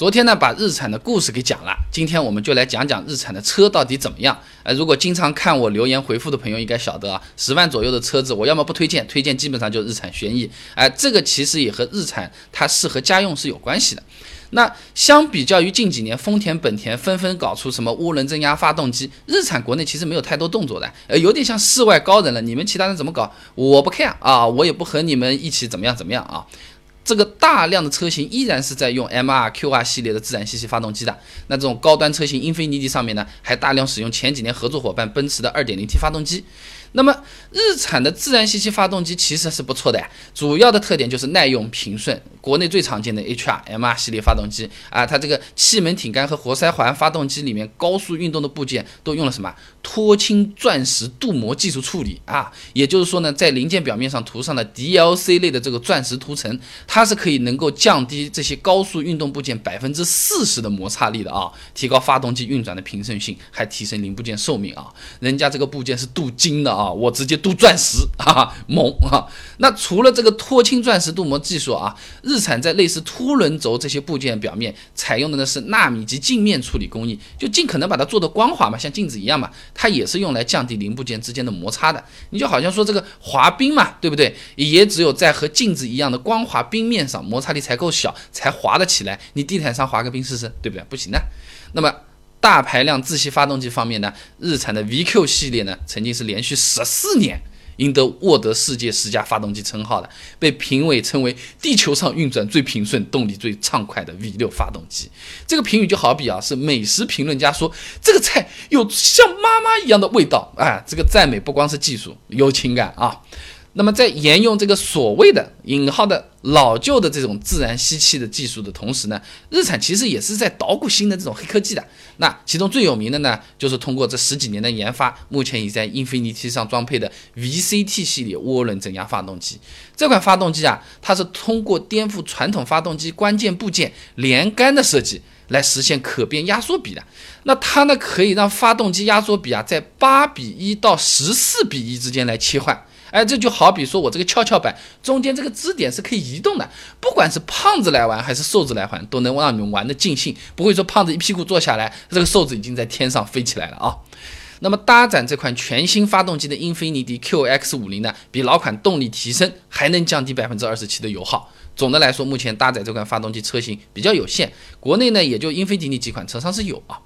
昨天呢，把日产的故事给讲了，今天我们就来讲讲日产的车到底怎么样。呃，如果经常看我留言回复的朋友应该晓得啊，十万左右的车子，我要么不推荐，推荐基本上就日产轩逸。哎，这个其实也和日产它适合家用是有关系的。那相比较于近几年丰田、本田纷纷搞出什么涡轮增压发动机，日产国内其实没有太多动作的，呃，有点像世外高人了。你们其他人怎么搞，我不 care 啊，我也不和你们一起怎么样怎么样啊。这个大量的车型依然是在用 MR、QR 系列的自然吸气发动机的。那这种高端车型英菲尼迪上面呢，还大量使用前几年合作伙伴奔驰的 2.0T 发动机。那么日产的自然吸气发动机其实是不错的呀，主要的特点就是耐用平顺。国内最常见的 HR、MR 系列发动机啊，它这个气门挺杆和活塞环发动机里面高速运动的部件都用了什么脱氢钻石镀膜技术处理啊？也就是说呢，在零件表面上涂上了 DLC 类的这个钻石涂层，它是可以能够降低这些高速运动部件百分之四十的摩擦力的啊，提高发动机运转的平顺性，还提升零部件寿命啊。人家这个部件是镀金的啊。啊，我直接镀钻石啊，猛啊！那除了这个脱氢钻石镀膜技术啊，日产在类似凸轮轴这些部件表面采用的呢是纳米级镜面处理工艺，就尽可能把它做的光滑嘛，像镜子一样嘛。它也是用来降低零部件之间的摩擦的。你就好像说这个滑冰嘛，对不对？也只有在和镜子一样的光滑冰面上，摩擦力才够小，才滑得起来。你地毯上滑个冰试试，对不对？不行的。那么。大排量自吸发动机方面呢，日产的 VQ 系列呢，曾经是连续十四年赢得沃德世界十佳发动机称号的，被评委称为地球上运转最平顺、动力最畅快的 V 六发动机。这个评语就好比啊，是美食评论家说这个菜有像妈妈一样的味道，哎，这个赞美不光是技术，有情感啊。那么在沿用这个所谓的引号的老旧的这种自然吸气的技术的同时呢，日产其实也是在捣鼓新的这种黑科技的。那其中最有名的呢，就是通过这十几年的研发，目前已在英菲尼迪上装配的 VCT 系列涡轮增压发动机。这款发动机啊，它是通过颠覆传统发动机关键部件连杆的设计，来实现可变压缩比的。那它呢，可以让发动机压缩比啊，在八比一到十四比一之间来切换。哎，这就好比说我这个跷跷板中间这个支点是可以移动的，不管是胖子来玩还是瘦子来玩，都能让你们玩的尽兴，不会说胖子一屁股坐下来，这个瘦子已经在天上飞起来了啊。那么搭载这款全新发动机的英菲尼迪 QX 五零呢，比老款动力提升，还能降低百分之二十七的油耗。总的来说，目前搭载这款发动机车型比较有限，国内呢也就英菲尼迪几款车上是有啊。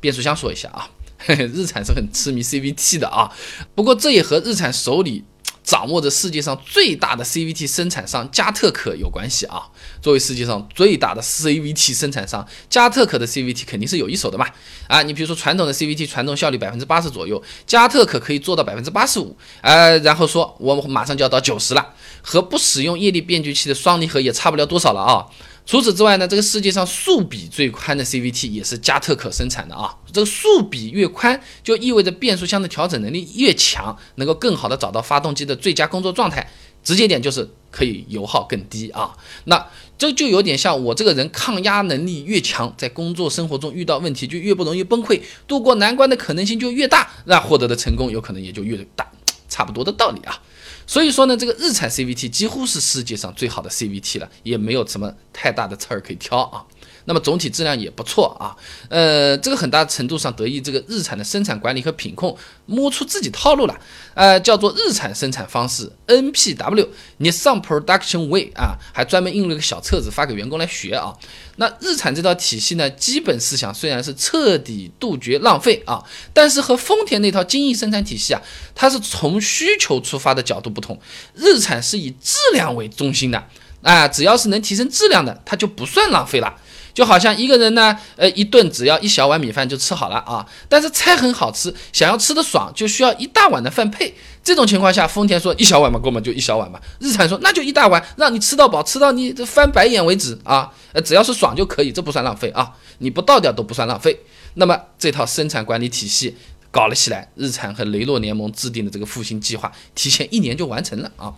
变速箱说一下啊，日产是很痴迷 CVT 的啊，不过这也和日产手里。掌握着世界上最大的 CVT 生产商加特可有关系啊！作为世界上最大的 CVT 生产商，加特可的 CVT 肯定是有一手的嘛！啊，你比如说传统的 CVT 传动效率百分之八十左右，加特可可以做到百分之八十五，呃，然后说我马上就要到九十了，和不使用液力变矩器的双离合也差不了多少了啊！除此之外呢，这个世界上竖比最宽的 CVT 也是加特可生产的啊。这个竖比越宽，就意味着变速箱的调整能力越强，能够更好的找到发动机的最佳工作状态。直接点就是可以油耗更低啊。那这就有点像我这个人抗压能力越强，在工作生活中遇到问题就越不容易崩溃，度过难关的可能性就越大，那获得的成功有可能也就越大，差不多的道理啊。所以说呢，这个日产 CVT 几乎是世界上最好的 CVT 了，也没有什么太大的刺儿可以挑啊。那么总体质量也不错啊，呃，这个很大程度上得益这个日产的生产管理和品控摸出自己套路了，呃，叫做日产生产方式 NPW，你上 Production Way 啊，还专门印了个小册子发给员工来学啊。那日产这套体系呢，基本思想虽然是彻底杜绝浪费啊，但是和丰田那套精益生产体系啊，它是从需求出发的角度不同，日产是以质量为中心的啊，只要是能提升质量的，它就不算浪费了。就好像一个人呢，呃，一顿只要一小碗米饭就吃好了啊，但是菜很好吃，想要吃的爽，就需要一大碗的饭配。这种情况下，丰田说一小碗嘛，哥们就一小碗嘛。日产说那就一大碗，让你吃到饱，吃到你这翻白眼为止啊。呃，只要是爽就可以，这不算浪费啊，你不倒掉都不算浪费。那么这套生产管理体系搞了起来，日产和雷诺联盟制定的这个复兴计划，提前一年就完成了啊。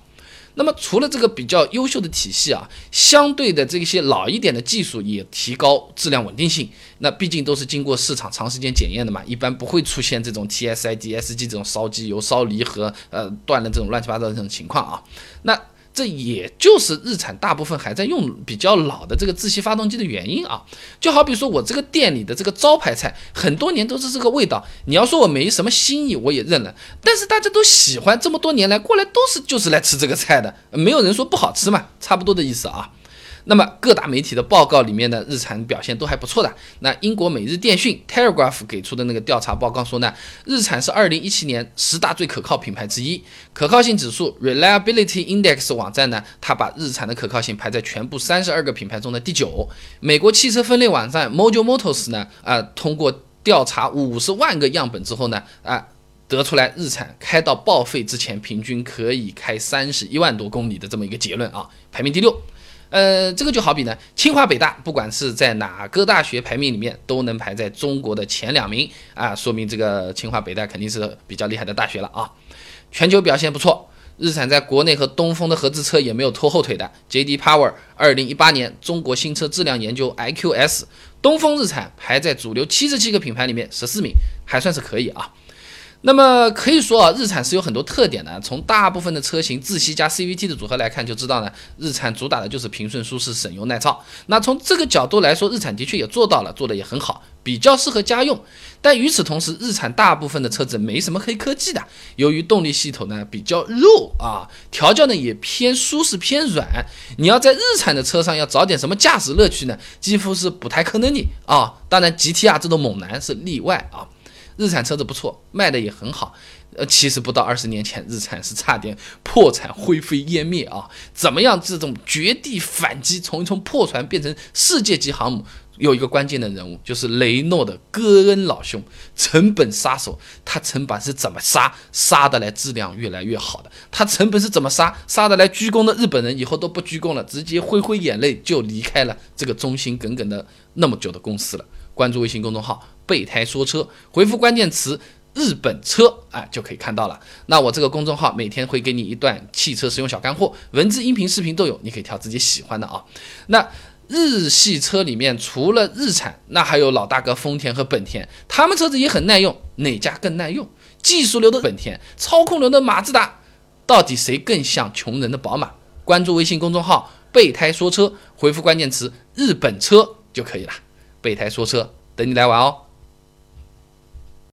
那么除了这个比较优秀的体系啊，相对的这些老一点的技术也提高质量稳定性。那毕竟都是经过市场长时间检验的嘛，一般不会出现这种 TSI、DSG 这种烧机油、烧离合、呃断了这种乱七八糟的这种情况啊。那这也就是日产大部分还在用比较老的这个自吸发动机的原因啊。就好比说我这个店里的这个招牌菜，很多年都是这个味道。你要说我没什么新意，我也认了。但是大家都喜欢，这么多年来过来都是就是来吃这个菜的，没有人说不好吃嘛，差不多的意思啊。那么各大媒体的报告里面的日产表现都还不错的。那英国每日电讯 Telegraph 给出的那个调查报告说呢，日产是2017年十大最可靠品牌之一。可靠性指数 Reliability Index 网站呢，它把日产的可靠性排在全部三十二个品牌中的第九。美国汽车分类网站 Mojo Motors 呢，啊，通过调查五十万个样本之后呢，啊，得出来日产开到报废之前平均可以开三十一万多公里的这么一个结论啊，排名第六。呃，这个就好比呢，清华北大，不管是在哪个大学排名里面，都能排在中国的前两名啊，说明这个清华北大肯定是比较厉害的大学了啊。全球表现不错，日产在国内和东风的合资车也没有拖后腿的。J.D. Power 二零一八年中国新车质量研究 I.Q.S. 东风日产排在主流七十七个品牌里面十四名，还算是可以啊。那么可以说啊，日产是有很多特点的。从大部分的车型自吸加 CVT 的组合来看，就知道呢，日产主打的就是平顺舒适、省油耐操。那从这个角度来说，日产的确也做到了，做的也很好，比较适合家用。但与此同时，日产大部分的车子没什么黑科技的，由于动力系统呢比较肉啊，调教呢也偏舒适偏软。你要在日产的车上要找点什么驾驶乐趣呢，几乎是不太可能的啊。当然，GTR 这种猛男是例外啊。日产车子不错，卖的也很好。呃，其实不到二十年前，日产是差点破产、灰飞烟灭啊！怎么样，这种绝地反击，从一从破船变成世界级航母，有一个关键的人物，就是雷诺的戈恩老兄，成本杀手。他成本是怎么杀？杀的来质量越来越好的。他成本是怎么杀？杀的来鞠躬的日本人以后都不鞠躬了，直接挥挥眼泪就离开了这个忠心耿耿的那么久的公司了。关注微信公众号。备胎说车，回复关键词“日本车”哎，就可以看到了。那我这个公众号每天会给你一段汽车使用小干货，文字、音频、视频都有，你可以挑自己喜欢的啊。那日系车里面除了日产，那还有老大哥丰田和本田，他们车子也很耐用，哪家更耐用？技术流的本田，操控流的马自达，到底谁更像穷人的宝马？关注微信公众号“备胎说车”，回复关键词“日本车”就可以了。备胎说车，等你来玩哦。